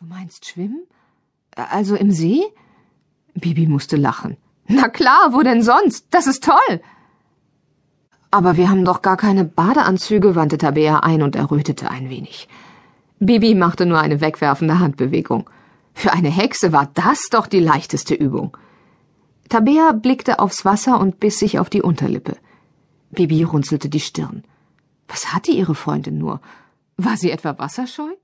Du meinst schwimmen? Also im See? Bibi musste lachen. Na klar, wo denn sonst? Das ist toll. Aber wir haben doch gar keine Badeanzüge, wandte Tabea ein und errötete ein wenig. Bibi machte nur eine wegwerfende Handbewegung. Für eine Hexe war das doch die leichteste Übung. Tabea blickte aufs Wasser und biss sich auf die Unterlippe. Bibi runzelte die Stirn. Was hatte ihre Freundin nur? War sie etwa wasserscheu?